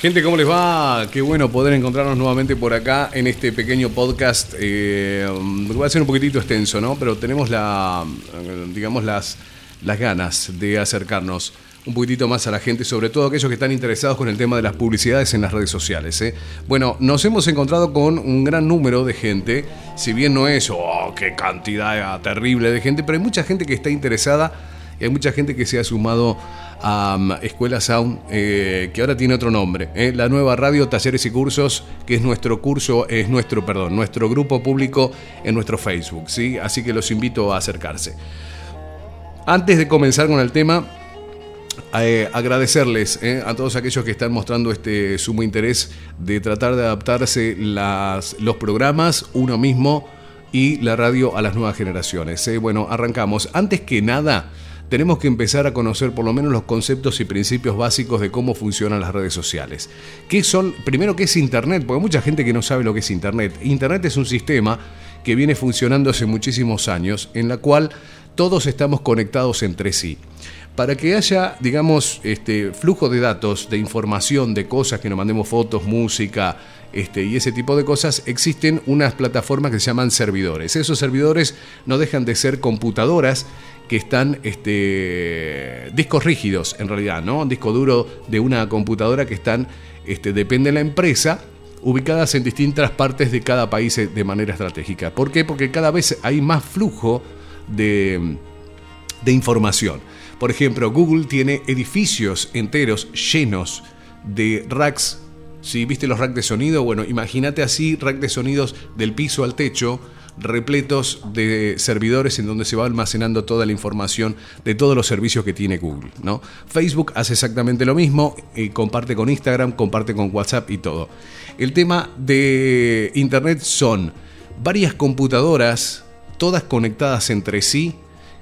Gente, ¿cómo les va? Qué bueno poder encontrarnos nuevamente por acá en este pequeño podcast. Eh, va a ser un poquitito extenso, ¿no? Pero tenemos la, digamos, las, las ganas de acercarnos un poquitito más a la gente, sobre todo aquellos que están interesados con el tema de las publicidades en las redes sociales. ¿eh? Bueno, nos hemos encontrado con un gran número de gente, si bien no es, oh, qué cantidad terrible de gente, pero hay mucha gente que está interesada y hay mucha gente que se ha sumado a Escuela Sound, eh, que ahora tiene otro nombre, ¿eh? la nueva radio, talleres y cursos, que es nuestro curso, es nuestro, perdón, nuestro grupo público en nuestro Facebook, ¿sí? Así que los invito a acercarse. Antes de comenzar con el tema, eh, agradecerles a todos aquellos que están mostrando este sumo interés de tratar de adaptarse los programas, uno mismo y la radio a las nuevas generaciones. Bueno, arrancamos. Antes que nada, tenemos que empezar a conocer por lo menos los conceptos y principios básicos de cómo funcionan las redes sociales. ¿Qué son? Primero, ¿qué es Internet? Porque hay mucha gente que no sabe lo que es Internet. Internet es un sistema que viene funcionando hace muchísimos años, en la cual todos estamos conectados entre sí para que haya, digamos, este flujo de datos, de información, de cosas, que nos mandemos fotos, música, este, y ese tipo de cosas, existen unas plataformas que se llaman servidores. Esos servidores no dejan de ser computadoras que están este, discos rígidos, en realidad, ¿no? Disco duro de una computadora que están, este, depende de la empresa, ubicadas en distintas partes de cada país de manera estratégica. ¿Por qué? Porque cada vez hay más flujo de, de información. Por ejemplo, Google tiene edificios enteros llenos de racks. Si viste los racks de sonido, bueno, imagínate así, rack de sonidos del piso al techo, repletos de servidores en donde se va almacenando toda la información de todos los servicios que tiene Google. ¿no? Facebook hace exactamente lo mismo, y comparte con Instagram, comparte con WhatsApp y todo. El tema de Internet son varias computadoras, todas conectadas entre sí,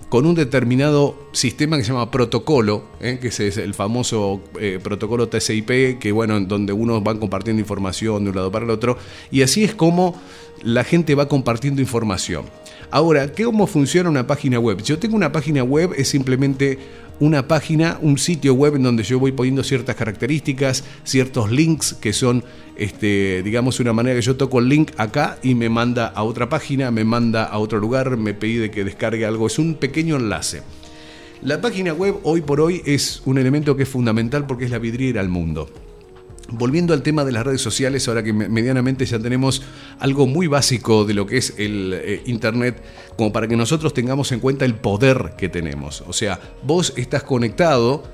con un determinado sistema que se llama protocolo, ¿eh? que es el famoso eh, protocolo TCP, que bueno, donde uno va compartiendo información de un lado para el otro, y así es como la gente va compartiendo información. Ahora, ¿cómo funciona una página web? Yo tengo una página web, es simplemente una página, un sitio web en donde yo voy poniendo ciertas características, ciertos links que son, este, digamos, una manera que yo toco el link acá y me manda a otra página, me manda a otro lugar, me pide que descargue algo. Es un pequeño enlace. La página web hoy por hoy es un elemento que es fundamental porque es la vidriera al mundo. Volviendo al tema de las redes sociales, ahora que medianamente ya tenemos algo muy básico de lo que es el eh, Internet, como para que nosotros tengamos en cuenta el poder que tenemos. O sea, vos estás conectado,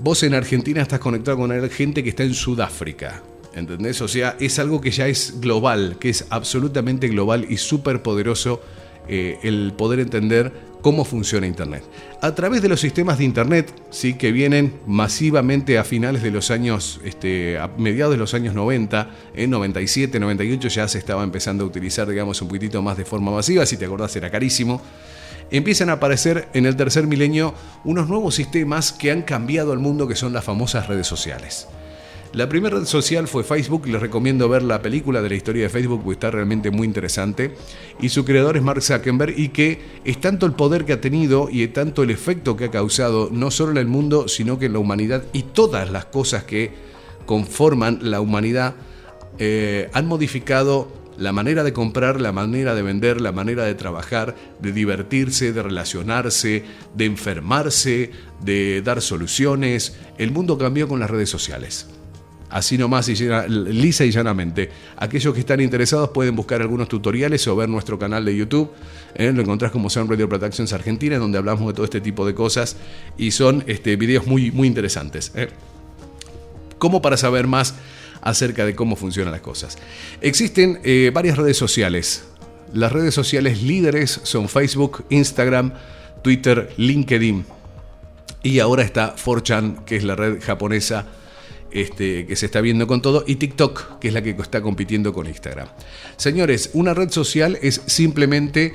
vos en Argentina estás conectado con gente que está en Sudáfrica. ¿Entendés? O sea, es algo que ya es global, que es absolutamente global y súper poderoso eh, el poder entender cómo funciona Internet. A través de los sistemas de Internet, sí, que vienen masivamente a finales de los años, este, a mediados de los años 90, en 97, 98 ya se estaba empezando a utilizar, digamos, un poquitito más de forma masiva, si te acordás era carísimo. Empiezan a aparecer en el tercer milenio unos nuevos sistemas que han cambiado el mundo, que son las famosas redes sociales. La primera red social fue Facebook, les recomiendo ver la película de la historia de Facebook porque está realmente muy interesante. Y su creador es Mark Zuckerberg y que es tanto el poder que ha tenido y tanto el efecto que ha causado, no solo en el mundo, sino que en la humanidad y todas las cosas que conforman la humanidad, eh, han modificado la manera de comprar, la manera de vender, la manera de trabajar, de divertirse, de relacionarse, de enfermarse, de dar soluciones. El mundo cambió con las redes sociales. Así nomás, y lisa y llanamente. Aquellos que están interesados pueden buscar algunos tutoriales o ver nuestro canal de YouTube. ¿eh? Lo encontrás como Sound Radio Productions Argentina, donde hablamos de todo este tipo de cosas y son este, videos muy, muy interesantes. ¿eh? Como para saber más acerca de cómo funcionan las cosas. Existen eh, varias redes sociales. Las redes sociales líderes son Facebook, Instagram, Twitter, LinkedIn. Y ahora está 4chan, que es la red japonesa este, que se está viendo con todo, y TikTok, que es la que está compitiendo con Instagram. Señores, una red social es simplemente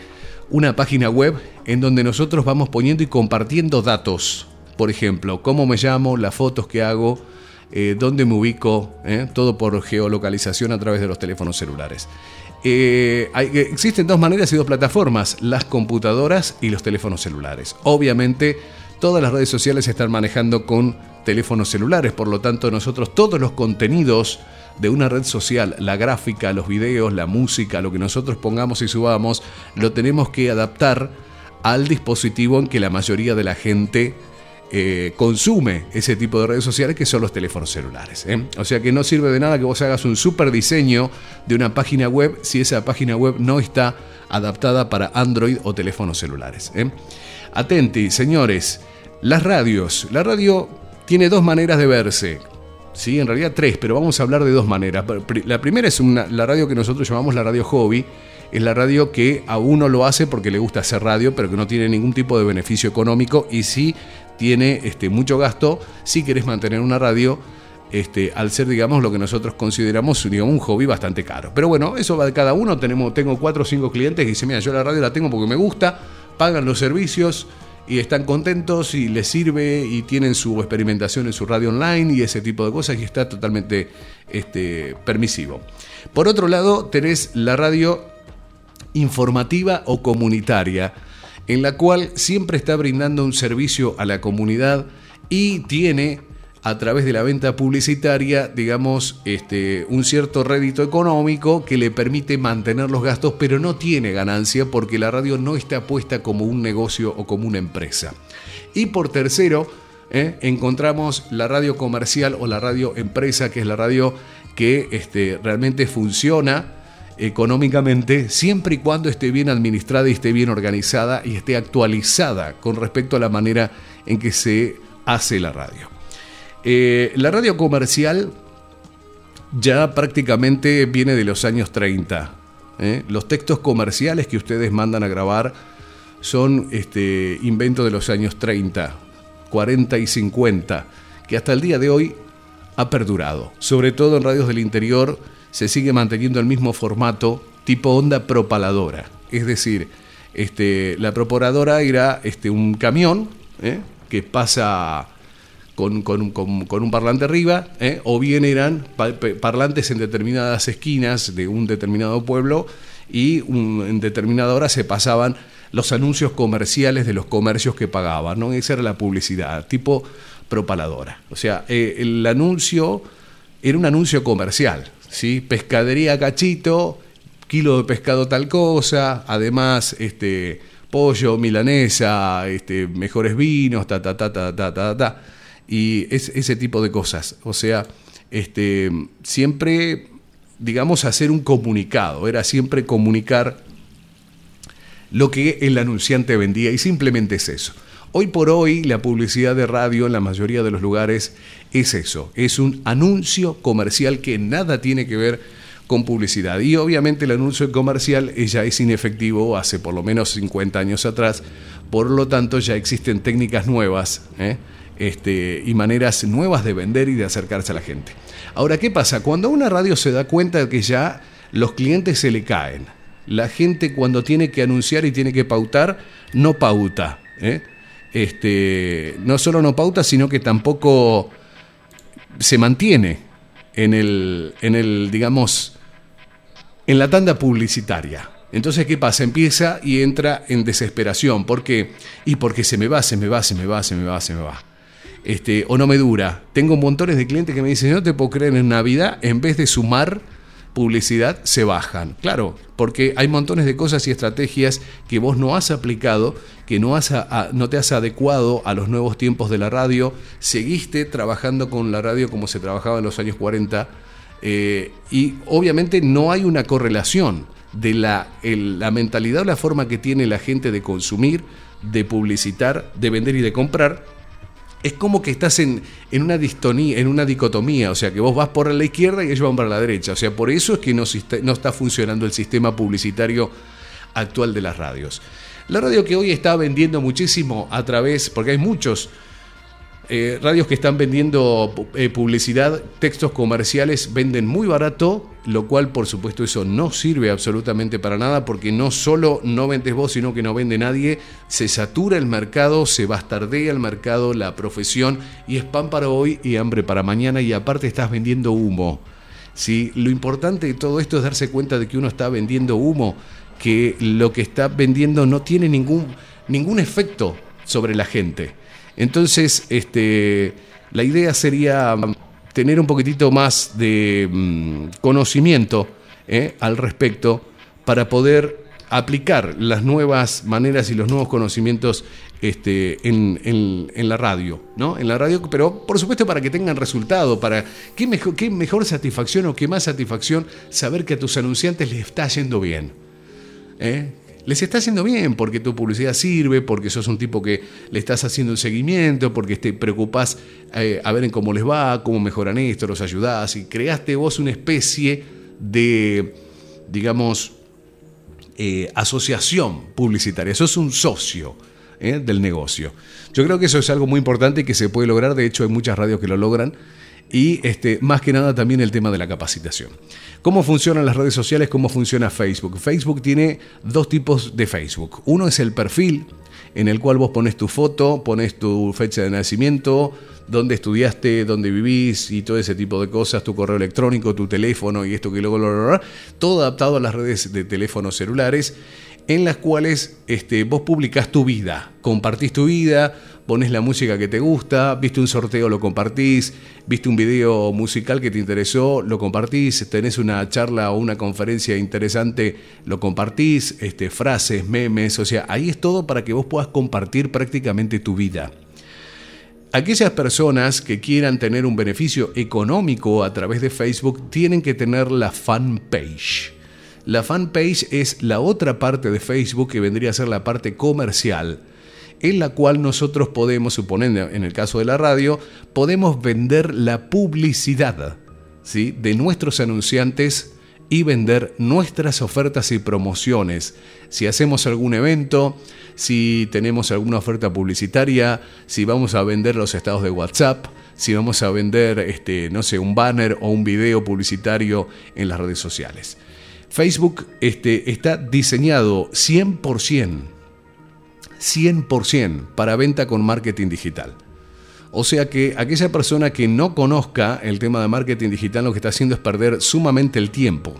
una página web en donde nosotros vamos poniendo y compartiendo datos. Por ejemplo, cómo me llamo, las fotos que hago, eh, dónde me ubico, eh, todo por geolocalización a través de los teléfonos celulares. Eh, existen dos maneras y dos plataformas, las computadoras y los teléfonos celulares. Obviamente, todas las redes sociales se están manejando con teléfonos celulares. Por lo tanto, nosotros todos los contenidos de una red social, la gráfica, los videos, la música, lo que nosotros pongamos y subamos, lo tenemos que adaptar al dispositivo en que la mayoría de la gente eh, consume ese tipo de redes sociales que son los teléfonos celulares. ¿eh? O sea que no sirve de nada que vos hagas un super diseño de una página web si esa página web no está adaptada para Android o teléfonos celulares. ¿eh? Atenti, señores, las radios. La radio tiene dos maneras de verse. Sí, en realidad tres, pero vamos a hablar de dos maneras. La primera es la radio que nosotros llamamos la radio hobby. Es la radio que a uno lo hace porque le gusta hacer radio, pero que no tiene ningún tipo de beneficio económico y sí tiene este, mucho gasto si querés mantener una radio. Este, al ser, digamos, lo que nosotros consideramos un hobby bastante caro. Pero bueno, eso va de cada uno. Tenemos, tengo cuatro o cinco clientes que dicen, mira, yo la radio la tengo porque me gusta, pagan los servicios, y están contentos y les sirve y tienen su experimentación en su radio online y ese tipo de cosas y está totalmente este, permisivo. Por otro lado, tenés la radio informativa o comunitaria, en la cual siempre está brindando un servicio a la comunidad y tiene a través de la venta publicitaria, digamos, este, un cierto rédito económico que le permite mantener los gastos, pero no tiene ganancia porque la radio no está puesta como un negocio o como una empresa. Y por tercero, ¿eh? encontramos la radio comercial o la radio empresa, que es la radio que este, realmente funciona económicamente siempre y cuando esté bien administrada y esté bien organizada y esté actualizada con respecto a la manera en que se hace la radio. Eh, la radio comercial ya prácticamente viene de los años 30. ¿eh? Los textos comerciales que ustedes mandan a grabar son este, invento de los años 30, 40 y 50, que hasta el día de hoy ha perdurado. Sobre todo en radios del interior se sigue manteniendo el mismo formato tipo onda propaladora. Es decir, este, la propaladora era este, un camión ¿eh? que pasa con, un parlante arriba, ¿eh? o bien eran parlantes en determinadas esquinas de un determinado pueblo y en determinada hora se pasaban los anuncios comerciales de los comercios que pagaban, ¿no? Esa era la publicidad, tipo propaladora. O sea, eh, el anuncio era un anuncio comercial, ¿sí? Pescadería cachito, kilo de pescado tal cosa, además, este pollo, milanesa, este, mejores vinos, ta, ta, ta, ta, ta, ta, ta y ese tipo de cosas. O sea, este, siempre, digamos, hacer un comunicado, era siempre comunicar lo que el anunciante vendía y simplemente es eso. Hoy por hoy la publicidad de radio en la mayoría de los lugares es eso, es un anuncio comercial que nada tiene que ver con publicidad. Y obviamente el anuncio comercial ya es inefectivo hace por lo menos 50 años atrás, por lo tanto ya existen técnicas nuevas. ¿eh? Este, y maneras nuevas de vender y de acercarse a la gente. Ahora, ¿qué pasa? Cuando una radio se da cuenta de que ya los clientes se le caen, la gente cuando tiene que anunciar y tiene que pautar, no pauta. ¿eh? Este, no solo no pauta, sino que tampoco se mantiene en el, en el, digamos, en la tanda publicitaria. Entonces, ¿qué pasa? Empieza y entra en desesperación. ¿Por qué? Y porque se me va, se me va, se me va, se me va, se me va este, o no me dura. Tengo montones de clientes que me dicen, no te puedo creer, en Navidad, en vez de sumar publicidad, se bajan. Claro, porque hay montones de cosas y estrategias que vos no has aplicado, que no, has no te has adecuado a los nuevos tiempos de la radio, seguiste trabajando con la radio como se trabajaba en los años 40, eh, y obviamente no hay una correlación de la, la mentalidad o la forma que tiene la gente de consumir, de publicitar, de vender y de comprar es como que estás en, en, una distonía, en una dicotomía, o sea, que vos vas por la izquierda y ellos van para la derecha. O sea, por eso es que no, no está funcionando el sistema publicitario actual de las radios. La radio que hoy está vendiendo muchísimo a través, porque hay muchos eh, radios que están vendiendo eh, publicidad, textos comerciales, venden muy barato, lo cual por supuesto eso no sirve absolutamente para nada porque no solo no vendes vos, sino que no vende nadie, se satura el mercado, se bastardea el mercado, la profesión y es pan para hoy y hambre para mañana y aparte estás vendiendo humo. ¿sí? Lo importante de todo esto es darse cuenta de que uno está vendiendo humo, que lo que está vendiendo no tiene ningún, ningún efecto sobre la gente. Entonces, este, la idea sería mm, tener un poquitito más de mm, conocimiento ¿eh? al respecto para poder aplicar las nuevas maneras y los nuevos conocimientos este, en, la radio, ¿no? En la radio, pero por supuesto para que tengan resultado, para qué mejor, mejor satisfacción o qué más satisfacción saber que a tus anunciantes les está yendo bien. ¿eh? Les está haciendo bien porque tu publicidad sirve, porque sos un tipo que le estás haciendo un seguimiento, porque te preocupás eh, a ver en cómo les va, cómo mejoran esto, los ayudás y creaste vos una especie de, digamos, eh, asociación publicitaria. Sos un socio ¿eh? del negocio. Yo creo que eso es algo muy importante y que se puede lograr, de hecho hay muchas radios que lo logran, y este, más que nada también el tema de la capacitación. ¿Cómo funcionan las redes sociales? ¿Cómo funciona Facebook? Facebook tiene dos tipos de Facebook. Uno es el perfil, en el cual vos pones tu foto, pones tu fecha de nacimiento, dónde estudiaste, dónde vivís y todo ese tipo de cosas, tu correo electrónico, tu teléfono y esto que luego, todo adaptado a las redes de teléfonos celulares en las cuales este, vos publicás tu vida, compartís tu vida, pones la música que te gusta, viste un sorteo, lo compartís, viste un video musical que te interesó, lo compartís, tenés una charla o una conferencia interesante, lo compartís, este, frases, memes, o sea, ahí es todo para que vos puedas compartir prácticamente tu vida. Aquellas personas que quieran tener un beneficio económico a través de Facebook tienen que tener la fanpage. La fanpage es la otra parte de Facebook que vendría a ser la parte comercial, en la cual nosotros podemos, suponiendo en el caso de la radio, podemos vender la publicidad ¿sí? de nuestros anunciantes y vender nuestras ofertas y promociones. Si hacemos algún evento, si tenemos alguna oferta publicitaria, si vamos a vender los estados de WhatsApp, si vamos a vender este, no sé, un banner o un video publicitario en las redes sociales. Facebook este, está diseñado 100%, 100% para venta con marketing digital. O sea que aquella persona que no conozca el tema de marketing digital lo que está haciendo es perder sumamente el tiempo.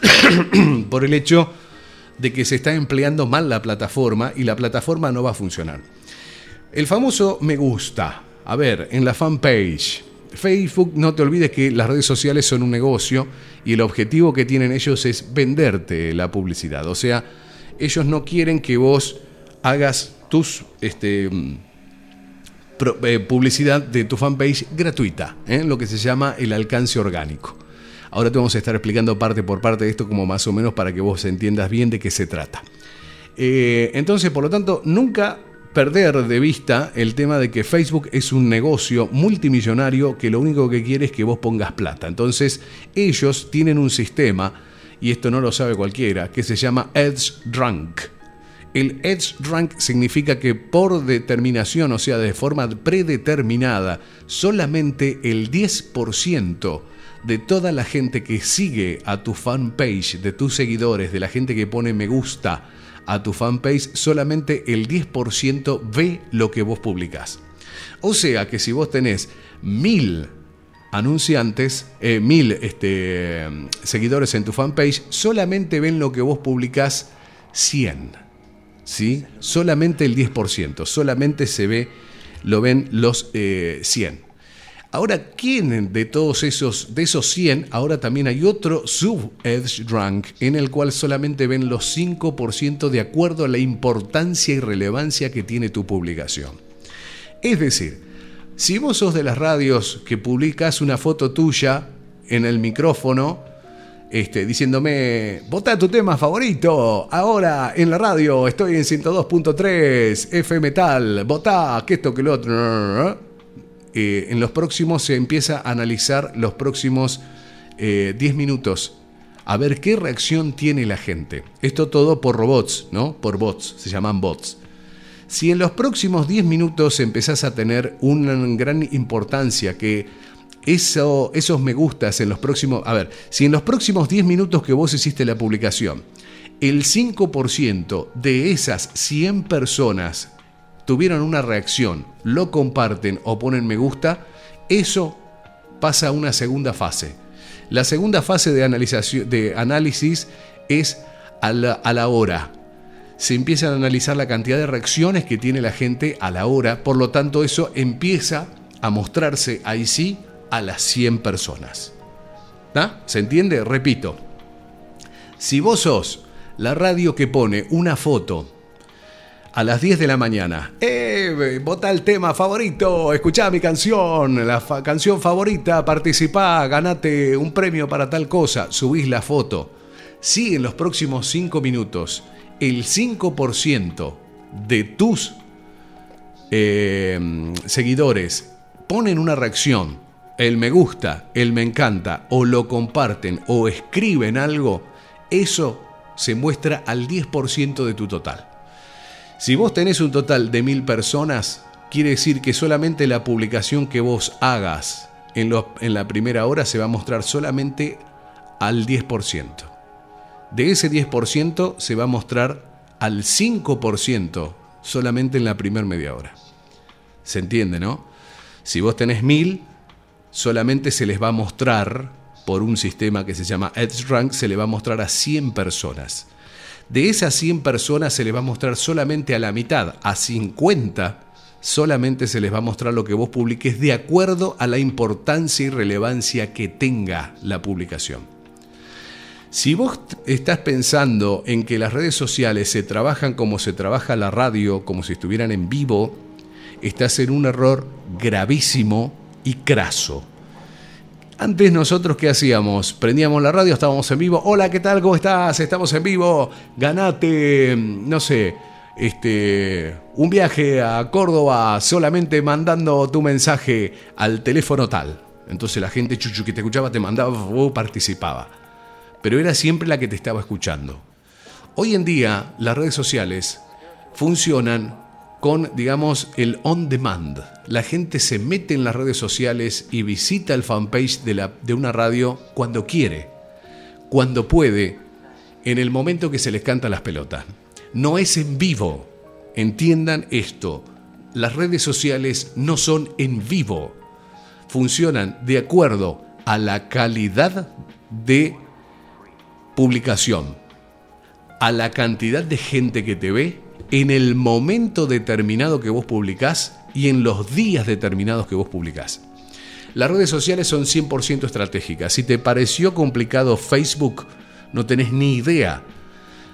Por el hecho de que se está empleando mal la plataforma y la plataforma no va a funcionar. El famoso me gusta. A ver, en la fanpage, Facebook, no te olvides que las redes sociales son un negocio y el objetivo que tienen ellos es venderte la publicidad. O sea, ellos no quieren que vos hagas tus este, mm, eh, publicidad de tu fanpage gratuita, ¿eh? lo que se llama el alcance orgánico. Ahora te vamos a estar explicando parte por parte de esto como más o menos para que vos entiendas bien de qué se trata. Eh, entonces, por lo tanto, nunca perder de vista el tema de que Facebook es un negocio multimillonario que lo único que quiere es que vos pongas plata. Entonces ellos tienen un sistema, y esto no lo sabe cualquiera, que se llama Edge Drunk. El Edge Drunk significa que por determinación, o sea, de forma predeterminada, solamente el 10% de toda la gente que sigue a tu fanpage, de tus seguidores, de la gente que pone me gusta, a tu fanpage, solamente el 10% ve lo que vos publicás. O sea que si vos tenés mil anunciantes, eh, mil este, seguidores en tu fanpage, solamente ven lo que vos publicás 100. ¿Sí? Solamente el 10%, solamente se ve, lo ven los 100. Eh, Ahora, ¿quién de todos esos, de esos 100, ahora también hay otro sub-edge rank en el cual solamente ven los 5% de acuerdo a la importancia y relevancia que tiene tu publicación? Es decir, si vos sos de las radios que publicas una foto tuya en el micrófono, este, diciéndome, vota tu tema favorito, ahora en la radio estoy en 102.3, F Metal, votá, que esto, que lo otro, eh, en los próximos se empieza a analizar los próximos 10 eh, minutos a ver qué reacción tiene la gente. Esto todo por robots, ¿no? Por bots, se llaman bots. Si en los próximos 10 minutos empezás a tener una gran importancia que eso, esos me gustas en los próximos... A ver, si en los próximos 10 minutos que vos hiciste la publicación, el 5% de esas 100 personas tuvieron una reacción, lo comparten o ponen me gusta, eso pasa a una segunda fase. La segunda fase de, de análisis es a la, a la hora. Se empieza a analizar la cantidad de reacciones que tiene la gente a la hora, por lo tanto eso empieza a mostrarse ahí sí a las 100 personas. ¿Se entiende? Repito, si vos sos la radio que pone una foto a las 10 de la mañana. ¡Eh! Vota el tema favorito, escuchá mi canción, la canción favorita, participá, ganate un premio para tal cosa, subís la foto. Si en los próximos 5 minutos el 5% de tus eh, seguidores ponen una reacción, el me gusta, el me encanta, o lo comparten, o escriben algo, eso se muestra al 10% de tu total. Si vos tenés un total de mil personas, quiere decir que solamente la publicación que vos hagas en, la primera hora se va a mostrar solamente al 10%. De ese 10% se va a mostrar al 5% solamente en la primera media hora. ¿Se entiende, no? Si vos tenés mil, solamente se les va a mostrar por un sistema que se llama EdgeRank, se le va a mostrar a 100 personas. De esas 100 personas se les va a mostrar solamente a la mitad, a 50 solamente se les va a mostrar lo que vos publiques de acuerdo a la importancia y relevancia que tenga la publicación. Si vos estás pensando en que las redes sociales se trabajan como se trabaja la radio, como si estuvieran en vivo, estás en un error gravísimo y craso. Antes nosotros qué hacíamos? Prendíamos la radio, estábamos en vivo. Hola, ¿qué tal? ¿Cómo estás? Estamos en vivo. Ganate, no sé, este, un viaje a Córdoba solamente mandando tu mensaje al teléfono tal. Entonces la gente chuchu que te escuchaba te mandaba o participaba. Pero era siempre la que te estaba escuchando. Hoy en día las redes sociales funcionan con, digamos, el on demand. La gente se mete en las redes sociales y visita el fanpage de, la, de una radio cuando quiere, cuando puede, en el momento que se les canta las pelotas. No es en vivo. Entiendan esto. Las redes sociales no son en vivo. Funcionan de acuerdo a la calidad de publicación, a la cantidad de gente que te ve en el momento determinado que vos publicás y en los días determinados que vos publicás. Las redes sociales son 100% estratégicas. Si te pareció complicado Facebook, no tenés ni idea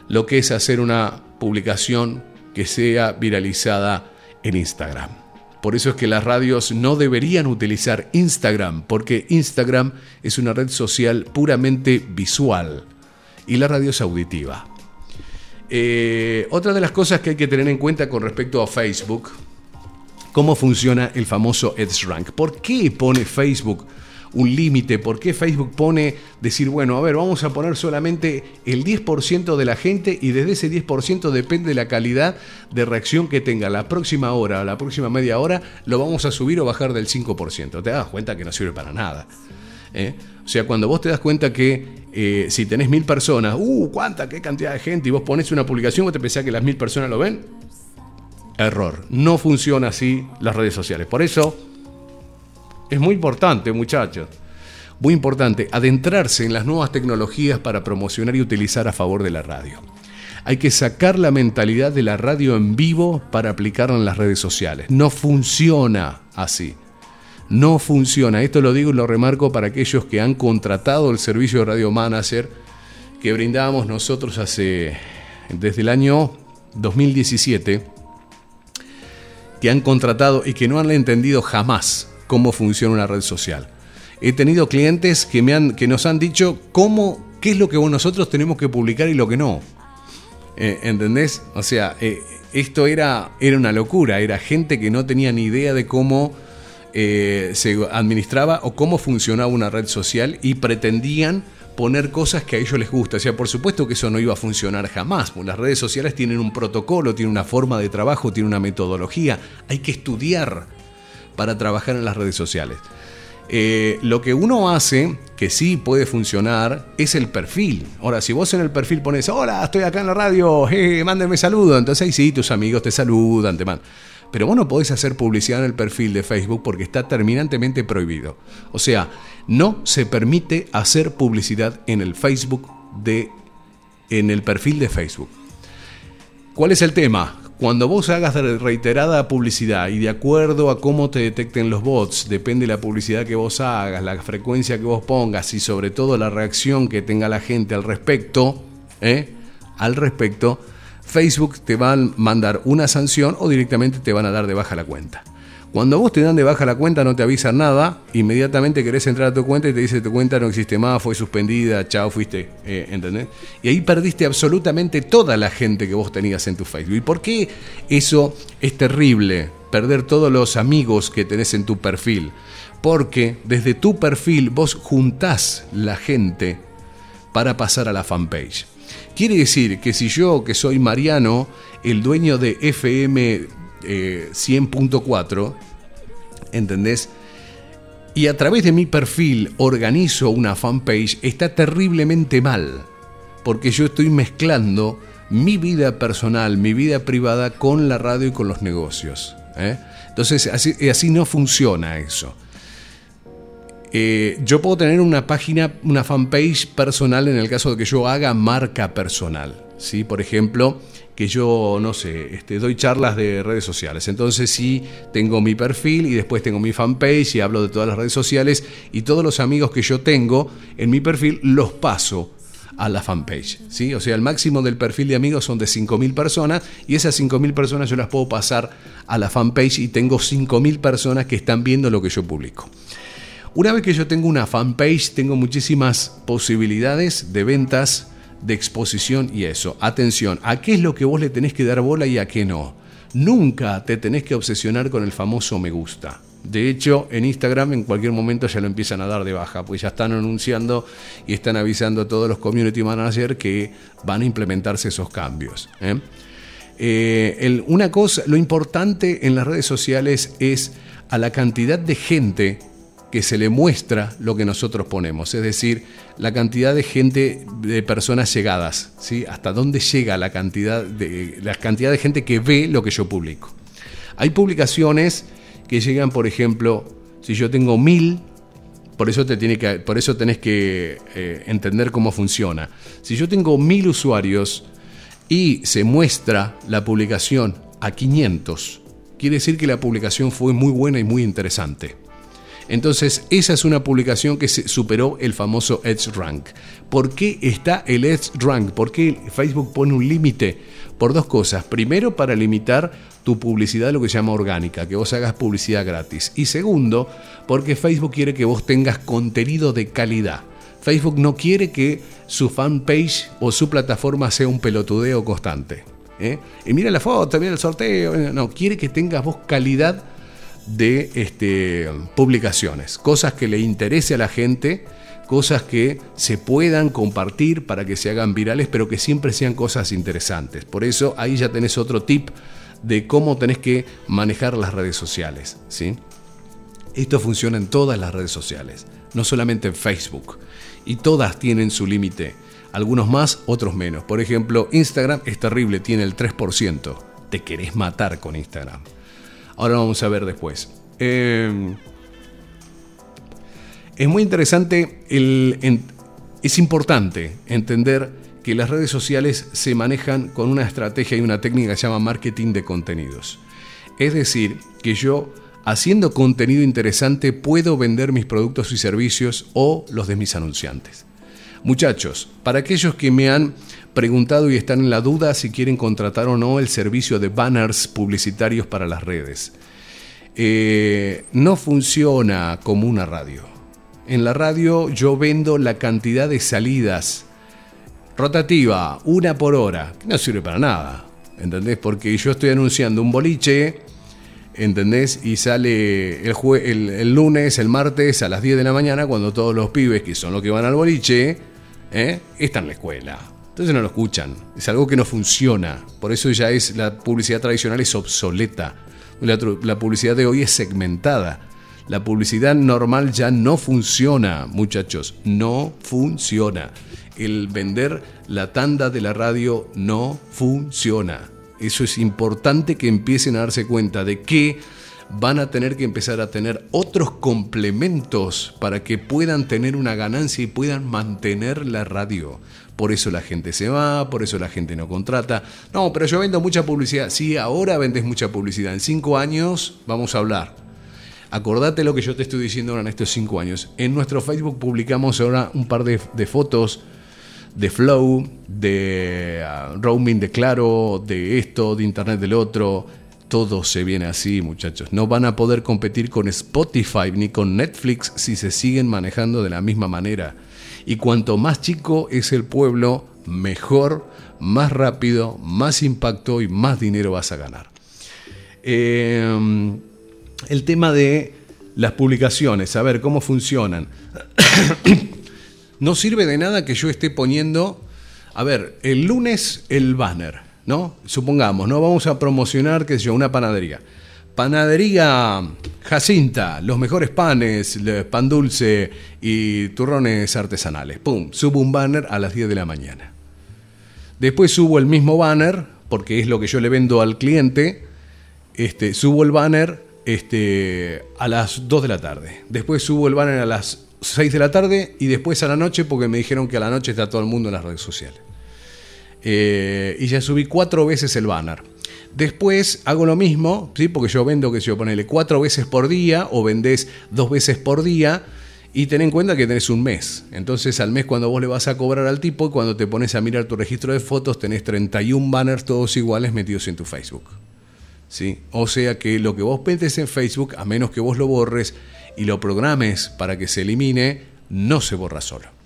lo que es hacer una publicación que sea viralizada en Instagram. Por eso es que las radios no deberían utilizar Instagram, porque Instagram es una red social puramente visual y la radio es auditiva. Eh, otra de las cosas que hay que tener en cuenta con respecto a Facebook, cómo funciona el famoso EdgeRank. ¿Por qué pone Facebook un límite? ¿Por qué Facebook pone decir, bueno, a ver, vamos a poner solamente el 10% de la gente y desde ese 10% depende la calidad de reacción que tenga la próxima hora la próxima media hora, lo vamos a subir o bajar del 5%? Te das cuenta que no sirve para nada. ¿eh? O sea, cuando vos te das cuenta que eh, si tenés mil personas, ¡uh! ¿Cuánta? ¿Qué cantidad de gente? Y vos pones una publicación, vos te pensás que las mil personas lo ven. Error. No funciona así las redes sociales. Por eso es muy importante, muchachos. Muy importante adentrarse en las nuevas tecnologías para promocionar y utilizar a favor de la radio. Hay que sacar la mentalidad de la radio en vivo para aplicarla en las redes sociales. No funciona así no funciona. Esto lo digo y lo remarco para aquellos que han contratado el servicio de Radio Manager que brindábamos nosotros hace desde el año 2017 que han contratado y que no han entendido jamás cómo funciona una red social. He tenido clientes que, me han, que nos han dicho cómo, qué es lo que nosotros tenemos que publicar y lo que no. Eh, ¿Entendés? O sea, eh, esto era, era una locura, era gente que no tenía ni idea de cómo eh, se administraba o cómo funcionaba una red social y pretendían poner cosas que a ellos les gusta. O sea, por supuesto que eso no iba a funcionar jamás. Las redes sociales tienen un protocolo, tienen una forma de trabajo, tienen una metodología. Hay que estudiar para trabajar en las redes sociales. Eh, lo que uno hace, que sí puede funcionar, es el perfil. Ahora, si vos en el perfil pones, hola, estoy acá en la radio, eh, mándenme saludo, entonces ahí sí, tus amigos te saludan, te mandan. Pero vos no podés hacer publicidad en el perfil de Facebook porque está terminantemente prohibido. O sea, no se permite hacer publicidad en el Facebook de en el perfil de Facebook. ¿Cuál es el tema? Cuando vos hagas reiterada publicidad y de acuerdo a cómo te detecten los bots, depende de la publicidad que vos hagas, la frecuencia que vos pongas y sobre todo la reacción que tenga la gente al respecto, ¿eh? al respecto, Facebook te va a mandar una sanción o directamente te van a dar de baja la cuenta. Cuando vos te dan de baja la cuenta, no te avisan nada, inmediatamente querés entrar a tu cuenta y te dice tu cuenta no existe más, fue suspendida, chao, fuiste, eh, ¿entendés? Y ahí perdiste absolutamente toda la gente que vos tenías en tu Facebook. ¿Y por qué eso es terrible? Perder todos los amigos que tenés en tu perfil. Porque desde tu perfil vos juntás la gente para pasar a la fanpage. Quiere decir que si yo, que soy Mariano, el dueño de FM 100.4, eh, ¿entendés? Y a través de mi perfil organizo una fanpage, está terriblemente mal, porque yo estoy mezclando mi vida personal, mi vida privada con la radio y con los negocios. ¿eh? Entonces, así, así no funciona eso. Eh, yo puedo tener una página, una fanpage personal en el caso de que yo haga marca personal. ¿sí? Por ejemplo, que yo, no sé, este, doy charlas de redes sociales. Entonces sí, tengo mi perfil y después tengo mi fanpage y hablo de todas las redes sociales y todos los amigos que yo tengo en mi perfil los paso a la fanpage. ¿sí? O sea, el máximo del perfil de amigos son de 5.000 personas y esas 5.000 personas yo las puedo pasar a la fanpage y tengo 5.000 personas que están viendo lo que yo publico. Una vez que yo tengo una fanpage, tengo muchísimas posibilidades de ventas de exposición y eso. Atención, ¿a qué es lo que vos le tenés que dar bola y a qué no? Nunca te tenés que obsesionar con el famoso me gusta. De hecho, en Instagram en cualquier momento ya lo empiezan a dar de baja, pues ya están anunciando y están avisando a todos los community managers que van a implementarse esos cambios. ¿eh? Eh, una cosa, lo importante en las redes sociales es a la cantidad de gente que se le muestra lo que nosotros ponemos, es decir, la cantidad de gente, de personas llegadas, ¿sí? hasta dónde llega la cantidad, de, la cantidad de gente que ve lo que yo publico. Hay publicaciones que llegan, por ejemplo, si yo tengo mil, por eso, te tiene que, por eso tenés que eh, entender cómo funciona. Si yo tengo mil usuarios y se muestra la publicación a 500, quiere decir que la publicación fue muy buena y muy interesante. Entonces, esa es una publicación que superó el famoso Edge Rank. ¿Por qué está el Edge Rank? ¿Por qué Facebook pone un límite? Por dos cosas. Primero, para limitar tu publicidad, lo que se llama orgánica, que vos hagas publicidad gratis. Y segundo, porque Facebook quiere que vos tengas contenido de calidad. Facebook no quiere que su fanpage o su plataforma sea un pelotudeo constante. ¿eh? Y mira la foto, mira el sorteo. No, quiere que tengas vos calidad de este, publicaciones, cosas que le interese a la gente, cosas que se puedan compartir para que se hagan virales, pero que siempre sean cosas interesantes. Por eso ahí ya tenés otro tip de cómo tenés que manejar las redes sociales. ¿sí? Esto funciona en todas las redes sociales, no solamente en Facebook. Y todas tienen su límite. Algunos más, otros menos. Por ejemplo, Instagram es terrible, tiene el 3%. Te querés matar con Instagram. Ahora vamos a ver después. Em, es muy interesante, es importante entender que las redes sociales se manejan con una estrategia y una técnica que se llama marketing de contenidos. Es decir, que yo haciendo contenido interesante puedo vender mis productos y servicios o los de mis anunciantes. Muchachos, para aquellos que me han preguntado y están en la duda si quieren contratar o no el servicio de banners publicitarios para las redes. Eh, no funciona como una radio. En la radio yo vendo la cantidad de salidas rotativa, una por hora, que no sirve para nada. ¿Entendés? Porque yo estoy anunciando un boliche, ¿entendés? Y sale el, el, lunes, el martes a las 10 de la mañana, cuando todos los pibes, que son los que van al boliche, ¿eh? están en la escuela. Entonces no lo escuchan. Es algo que no funciona. Por eso ya es la publicidad tradicional es obsoleta. La publicidad de hoy es segmentada. La publicidad normal ya no funciona, muchachos. No funciona. El vender la tanda de la radio no funciona. Eso es importante que empiecen a darse cuenta de que van a tener que empezar a tener otros complementos para que puedan tener una ganancia y puedan mantener la radio. Por eso la gente se va, por eso la gente no contrata. No, pero yo vendo mucha publicidad. Sí, ahora vendes mucha publicidad. En cinco años vamos a hablar. Acordate lo que yo te estoy diciendo ahora en estos cinco años. En nuestro Facebook publicamos ahora un par de, fotos de Flow, de ah, roaming de Claro, de esto, de Internet del otro, todo se viene así, muchachos. No van a poder competir con Spotify ni con Netflix si se siguen manejando de la misma manera. Y cuanto más chico es el pueblo, mejor, más rápido, más impacto y más dinero vas a ganar. Em, el tema de las publicaciones, a ver cómo funcionan. no sirve de nada que yo esté poniendo, a ver, el lunes el banner ¿no? Supongamos, ¿no? Vamos a promocionar, qué yo, una panadería. Panadería Jacinta, los mejores panes, pan dulce y turrones artesanales. Pum, subo un banner a las 10 de la mañana. Después subo el mismo banner, porque es lo que yo le vendo al cliente. Este, subo el banner este, a las 2 de la tarde. Después subo el banner a las 6 de la tarde y después a la noche, porque me dijeron que a la noche está todo el mundo en las redes sociales. Eh, y ya subí cuatro veces el banner. Después hago lo mismo, ¿sí? porque yo vendo que yo ponele cuatro veces por día o vendés dos veces por día y ten en cuenta que tenés un mes. Entonces al mes cuando vos le vas a cobrar al tipo, cuando te pones a mirar tu registro de fotos, tenés 31 banners todos iguales metidos en tu Facebook. ¿Sí? O sea que lo que vos metes en Facebook, a menos que vos lo borres y lo programes para que se elimine, no se borra solo.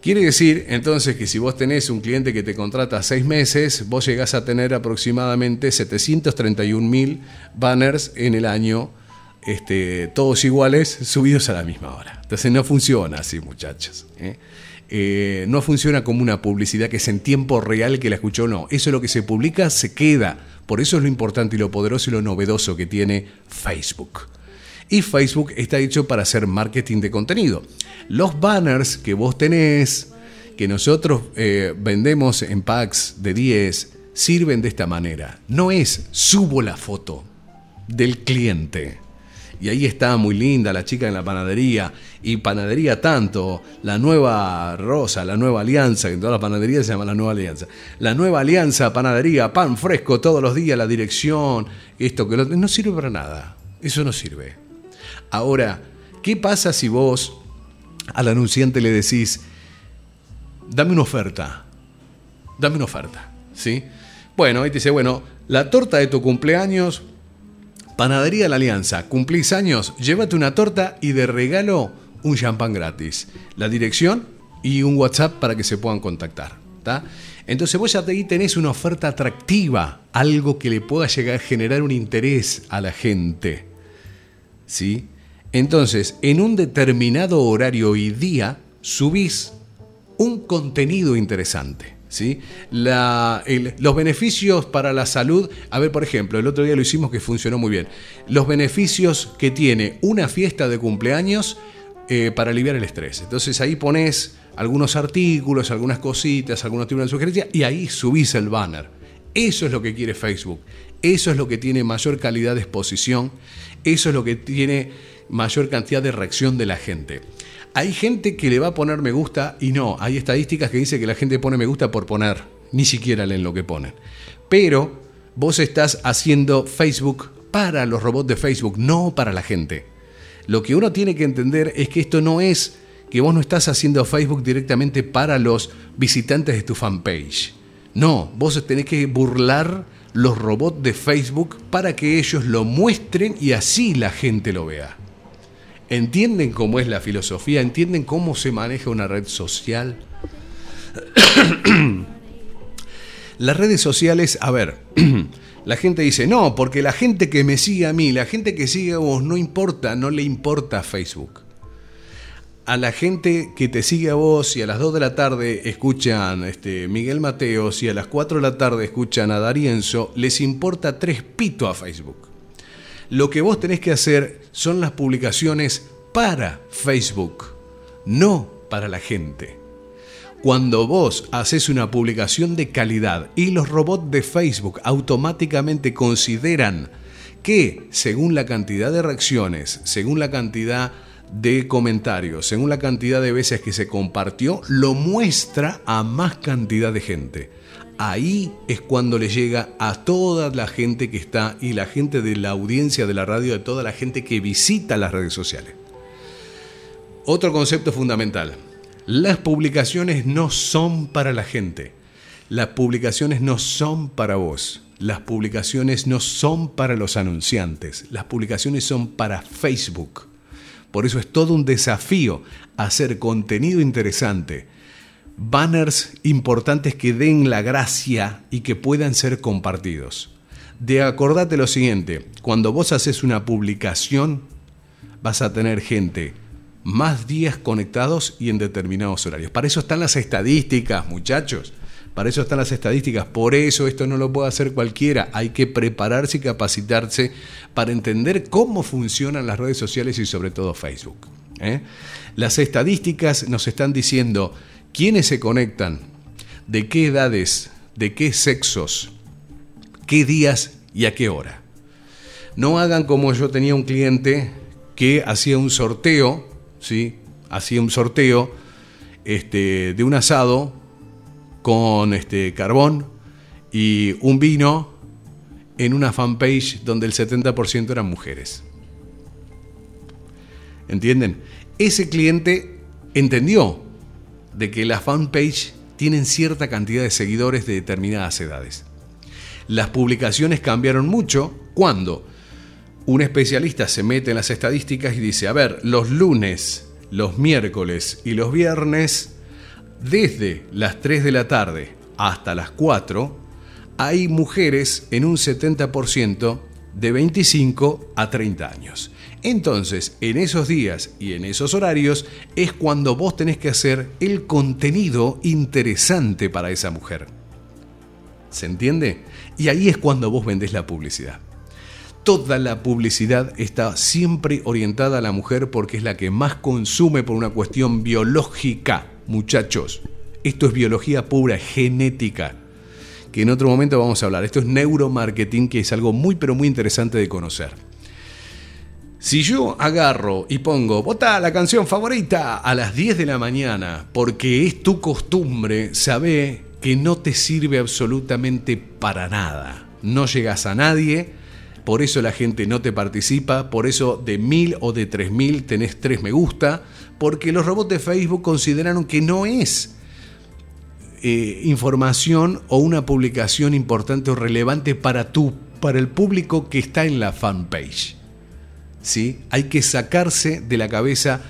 Quiere decir entonces que si vos tenés un cliente que te contrata seis meses, vos llegás a tener aproximadamente 731 mil banners en el año, este, todos iguales, subidos a la misma hora. Entonces no funciona así, muchachos. ¿eh? Eh, no funciona como una publicidad que es en tiempo real que la escuchó, no. Eso es lo que se publica, se queda. Por eso es lo importante y lo poderoso y lo novedoso que tiene Facebook. Y Facebook está hecho para hacer marketing de contenido. Los banners que vos tenés, que nosotros eh, vendemos en packs de 10, sirven de esta manera. No es subo la foto del cliente. Y ahí está muy linda la chica en la panadería. Y panadería tanto, la nueva Rosa, la nueva Alianza, que en todas las panaderías se llama la nueva Alianza. La nueva Alianza, panadería, pan fresco todos los días, la dirección, esto que lo, no sirve para nada. Eso no sirve. Ahora, ¿qué pasa si vos al anunciante le decís, dame una oferta, dame una oferta, ¿sí? Bueno, ahí te dice, bueno, la torta de tu cumpleaños, Panadería La Alianza, cumplís años, llévate una torta y de regalo un champán gratis. La dirección y un WhatsApp para que se puedan contactar. Entonces vos ya ahí tenés una oferta atractiva, algo que le pueda llegar a generar un interés a la gente. ¿Sí? Entonces, en un determinado horario y día, subís un contenido interesante. ¿sí? los beneficios para la salud, a ver, por ejemplo, el otro día lo hicimos que funcionó muy bien. Los beneficios que tiene una fiesta de cumpleaños eh, para aliviar el estrés. Entonces ahí pones algunos artículos, algunas cositas, algunos tipos de sugerencias y ahí subís el banner. Eso es lo que quiere Facebook. Eso es lo que tiene mayor calidad de exposición. Eso es lo que tiene mayor cantidad de reacción de la gente. Hay gente que le va a poner me gusta y no, hay estadísticas que dicen que la gente pone me gusta por poner, ni siquiera leen lo que ponen. Pero vos estás haciendo Facebook para los robots de Facebook, no para la gente. Lo que uno tiene que entender es que esto no es que vos no estás haciendo Facebook directamente para los visitantes de tu fanpage. No, vos tenés que burlar los robots de Facebook para que ellos lo muestren y así la gente lo vea entienden cómo es la filosofía, entienden cómo se maneja una red social. Las redes sociales, a ver, la gente dice, no, porque la gente que me sigue a mí, la gente que sigue a vos, no importa, no le importa Facebook. A la gente que te sigue a vos y a las 2 de la tarde escuchan este, Miguel Mateos y a las 4 de la tarde escuchan a Darienzo, les importa tres pito a Facebook. Lo que vos tenés que hacer son las publicaciones para Facebook, no para la gente. Cuando vos haces una publicación de calidad y los robots de Facebook automáticamente consideran que según la cantidad de reacciones, según la cantidad de comentarios, según la cantidad de veces que se compartió, lo muestra a más cantidad de gente. Ahí es cuando le llega a toda la gente que está y la gente de la audiencia de la radio, de toda la gente que visita las redes sociales. Otro concepto fundamental. Las publicaciones no son para la gente. Las publicaciones no son para vos. Las publicaciones no son para los anunciantes. Las publicaciones son para Facebook. Por eso es todo un desafío hacer contenido interesante, banners importantes que den la gracia y que puedan ser compartidos. De acordate lo siguiente, cuando vos haces una publicación, vas a tener gente más días conectados y en determinados horarios. Para eso están las estadísticas, muchachos. Para eso están las estadísticas. Por eso esto no lo puede hacer cualquiera. Hay que prepararse y capacitarse para entender cómo funcionan las redes sociales y sobre todo Facebook. ¿eh? Las estadísticas nos están diciendo quiénes se conectan, de qué edades, de qué sexos, qué días y a qué hora. No hagan como yo tenía un cliente que hacía un sorteo, ¿sí? Hacía un sorteo este, de un asado con este, carbón y un vino en una fanpage donde el 70% eran mujeres. ¿Entienden? Ese cliente entendió de que las fanpage tienen cierta cantidad de seguidores de determinadas edades. Las publicaciones cambiaron mucho cuando un especialista se mete en las estadísticas y dice, a ver, los lunes, los miércoles y los viernes desde las 3 de la tarde hasta las 4, hay mujeres en un 70% de 25 a 30 años. Entonces, en esos días y en esos horarios es cuando vos tenés que hacer el contenido interesante para esa mujer. ¿Se entiende? Y ahí es cuando vos vendés la publicidad. Toda la publicidad está siempre orientada a la mujer porque es la que más consume por una cuestión biológica muchachos. Esto es biología pura, genética, que en otro momento vamos a hablar. Esto es neuromarketing, que es algo muy pero muy interesante de conocer. Si yo agarro y pongo, vota la canción favorita a las 10 de la mañana, porque es tu costumbre, sabe que no te sirve absolutamente para nada. No llegas a nadie, por eso la gente no te participa, por eso de mil o de tres mil tenés tres me gusta, porque los robots de Facebook consideraron que no es eh, información o una publicación importante o relevante para tú, para el público que está en la fanpage. ¿Sí? Hay que sacarse de la cabeza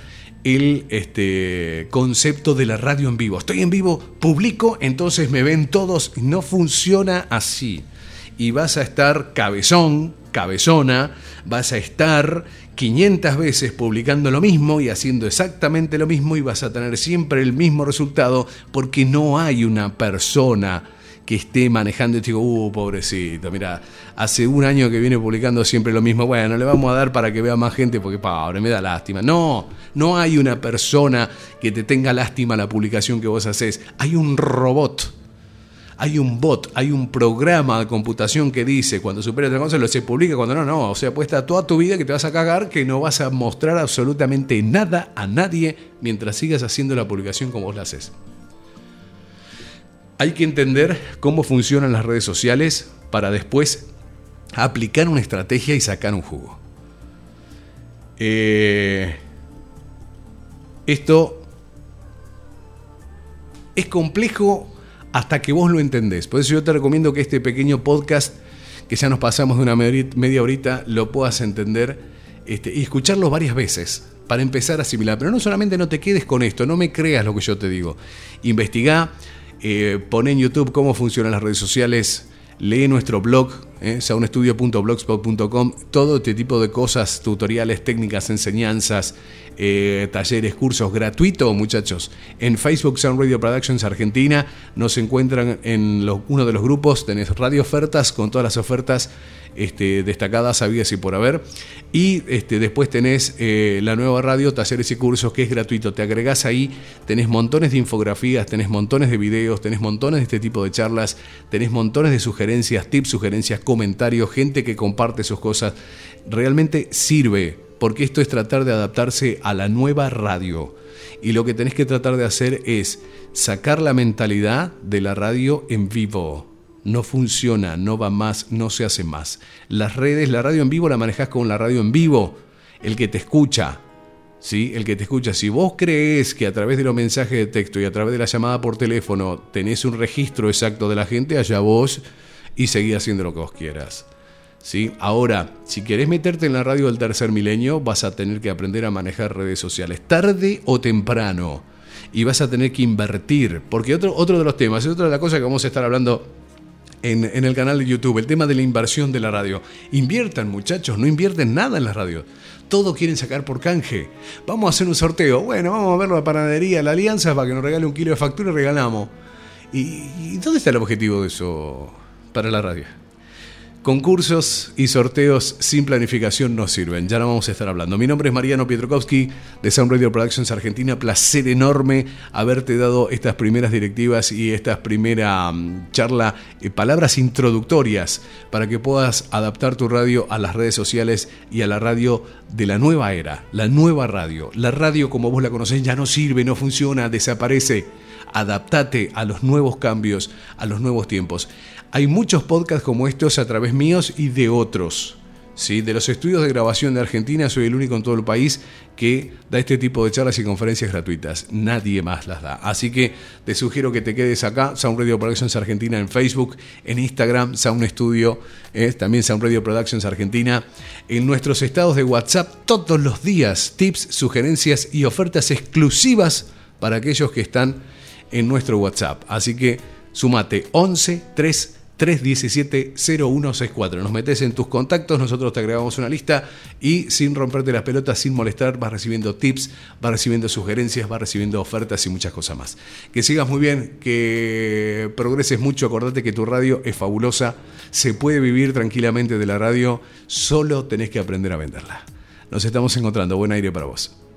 el este, concepto de la radio en vivo. Estoy en vivo, publico, entonces me ven todos. No funciona así. Y vas a estar cabezón, cabezona, vas a estar 500 veces publicando lo mismo y haciendo exactamente lo mismo y vas a tener siempre el mismo resultado porque no hay una persona que esté manejando y te digo, uh, pobrecito, mira, hace un año que viene publicando siempre lo mismo, bueno, le vamos a dar para que vea más gente porque, pobre, me da lástima. No, no hay una persona que te tenga lástima la publicación que vos haces, hay un robot hay un bot, hay un programa de computación que dice cuando supera otra cosa lo se publica, cuando no, no. O sea, puesta toda tu vida que te vas a cagar, que no vas a mostrar absolutamente nada a nadie mientras sigas haciendo la publicación como vos la haces. Hay que entender cómo funcionan las redes sociales para después aplicar una estrategia y sacar un jugo. Eh, esto es complejo hasta que vos lo entendés. Por eso yo te recomiendo que este pequeño podcast, que ya nos pasamos de una media horita, lo puedas entender este, y escucharlo varias veces para empezar a asimilar. Pero no solamente no te quedes con esto, no me creas lo que yo te digo. Investigá, eh, pon en YouTube cómo funcionan las redes sociales, lee nuestro blog, eh, saunestudio.blogspot.com, todo este tipo de cosas, tutoriales, técnicas, enseñanzas, eh, talleres, cursos gratuitos, muchachos. En Facebook Sound Radio Productions Argentina nos encuentran en uno de los grupos, tenés radio ofertas con todas las ofertas este, destacadas, sabidas y por haber. Y este, después tenés eh, la nueva radio, talleres y cursos, que es gratuito. Te agregás ahí, tenés montones de infografías, tenés montones de videos, tenés montones de este tipo de charlas, tenés montones de sugerencias, tips, sugerencias, comentarios, gente que comparte sus cosas. Realmente sirve, porque esto es tratar de adaptarse a la nueva radio. Y lo que tenés que tratar de hacer es sacar la mentalidad de la radio en vivo no funciona, no va más, no se hace más. Las redes, la radio en vivo la manejas con la radio en vivo, el que te escucha. ¿Sí? El que te escucha, si vos crees que a través de los mensajes de texto y a través de la llamada por teléfono tenés un registro exacto de la gente, allá vos y seguí haciendo lo que vos quieras. ¿Sí? Ahora, si querés meterte en la radio del tercer milenio, vas a tener que aprender a manejar redes sociales, tarde o temprano. Y vas a tener que invertir, porque otro, otro de los temas, es otra de las cosas que vamos a estar hablando en, el canal de YouTube, el tema de la inversión de la radio. Inviertan muchachos, no invierten nada en la radio. Todo quieren sacar por canje. Vamos a hacer un sorteo. Bueno, vamos a ver la panadería, la alianza para que nos regale un kilo de factura y regalamos. ¿Y dónde está el objetivo de eso para la radio? Concursos y sorteos sin planificación no sirven, ya no vamos a estar hablando. Mi nombre es Mariano Pietrokowski de Sound Radio Productions Argentina. Placer enorme haberte dado estas primeras directivas y esta primera mm, charla, eh, palabras introductorias para que puedas adaptar tu radio a las redes sociales y a la radio de la nueva era, la nueva radio. La radio como vos la conocés ya no sirve, no funciona, desaparece. Adaptate a los nuevos cambios, a los nuevos tiempos. Hay muchos podcasts como estos a través míos y de otros. ¿sí? De los estudios de grabación de Argentina, soy el único en todo el país que da este tipo de charlas y conferencias gratuitas. Nadie más las da. Así que te sugiero que te quedes acá, Sound Radio Productions Argentina en Facebook, en Instagram, Sound Studio, eh, también Sound Radio Productions Argentina, en nuestros estados de WhatsApp todos los días, tips, sugerencias y ofertas exclusivas para aquellos que están en nuestro WhatsApp. Así que sumate 11 3 317-0164. Nos metes en tus contactos, nosotros te agregamos una lista y sin romperte las pelotas, sin molestar, vas recibiendo tips, vas recibiendo sugerencias, vas recibiendo ofertas y muchas cosas más. Que sigas muy bien, que progreses mucho, acordate que tu radio es fabulosa, se puede vivir tranquilamente de la radio, solo tenés que aprender a venderla. Nos estamos encontrando, buen aire para vos.